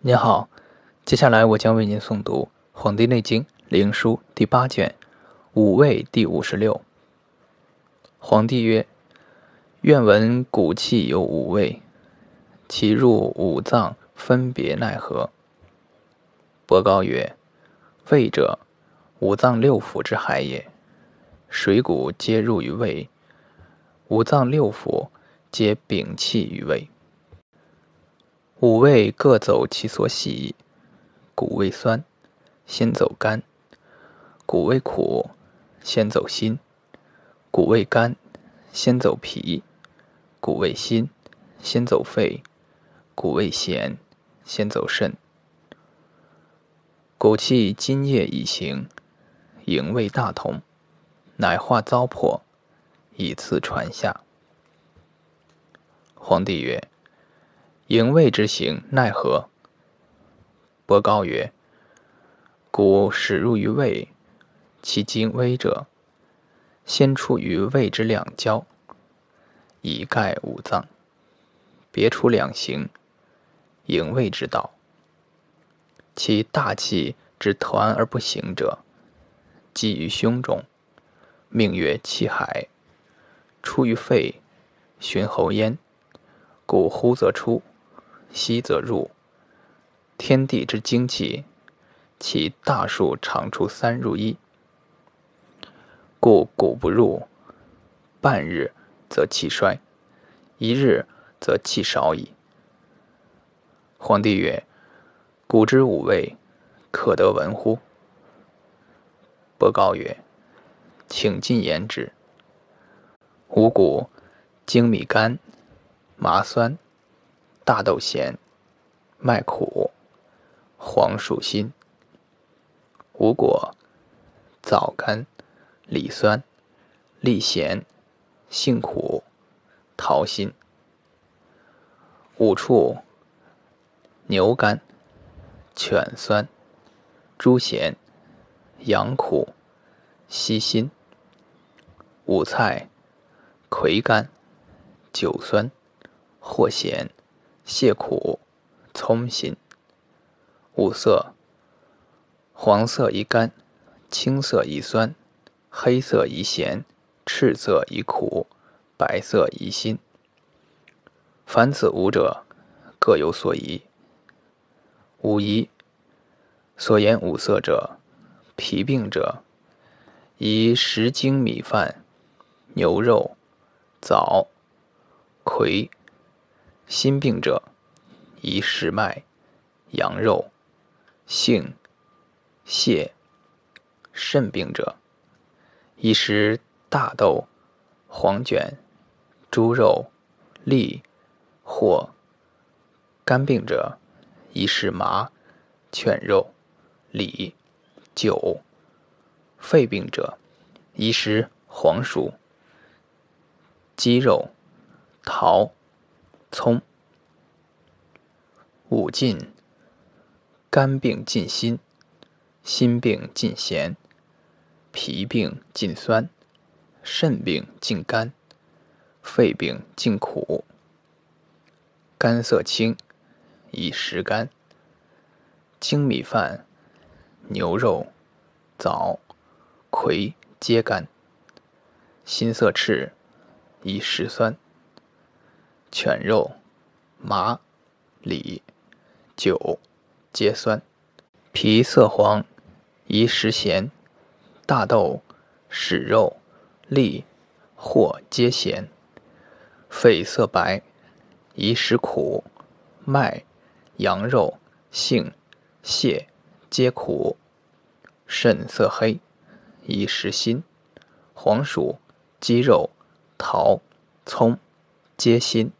您好，接下来我将为您诵读《黄帝内经·灵枢》第八卷《五味》第五十六。皇帝曰：“愿闻骨气有五味，其入五脏分别奈何？”伯高曰：“胃者，五脏六腑之海也，水谷皆入于胃，五脏六腑皆禀气于胃。”五味各走其所喜，谷味酸，先走肝；谷味苦，先走心；谷味甘，先走脾；谷味辛，先走肺；谷味咸，先走肾。谷气津液已行，营卫大同，乃化糟粕，以次传下。皇帝曰。营卫之行奈何？伯高曰：“古始入于胃，其精微者，先出于胃之两焦，以盖五脏。别出两行，营卫之道。其大气之团而不行者，积于胸中，命曰气海。出于肺，循喉咽，故呼则出。”息则入，天地之精气，其大数常出三入一，故谷不入，半日则气衰，一日则气少矣。皇帝曰：“谷之五味，可得闻乎？”伯高曰：“请进言之。五谷：精米干，麻酸。”大豆咸，麦苦，黄薯辛。五果：枣甘，李酸，栗咸，杏苦，桃辛。五畜：牛肝，犬酸，猪咸，羊苦，西辛。五菜：葵甘，韭酸，藿咸。泻苦，葱辛。五色：黄色宜甘，青色宜酸，黑色宜咸，赤色宜苦，白色宜辛。凡此五者，各有所宜。五宜所言五色者，脾病者，宜十精米饭、牛肉、枣、葵。心病者，宜食麦、羊肉、杏、蟹；肾病者，宜食大豆、黄卷、猪肉、栗、或；肝病者，宜食麻、犬肉、李、酒；肺病者，宜食黄薯、鸡肉、桃。葱。五进：肝病尽辛，心病尽咸，脾病尽酸，肾病尽甘，肺病尽苦。肝色青，宜食甘。精米饭、牛肉、枣、葵皆甘。心色赤，宜食酸。犬肉、麻、李、酒皆酸；皮色黄，宜食咸；大豆、屎肉、栗、或皆咸；肺色白，宜食苦；麦、羊肉、杏、蟹皆苦；肾色黑，宜食辛；黄薯、鸡肉、桃、葱皆辛。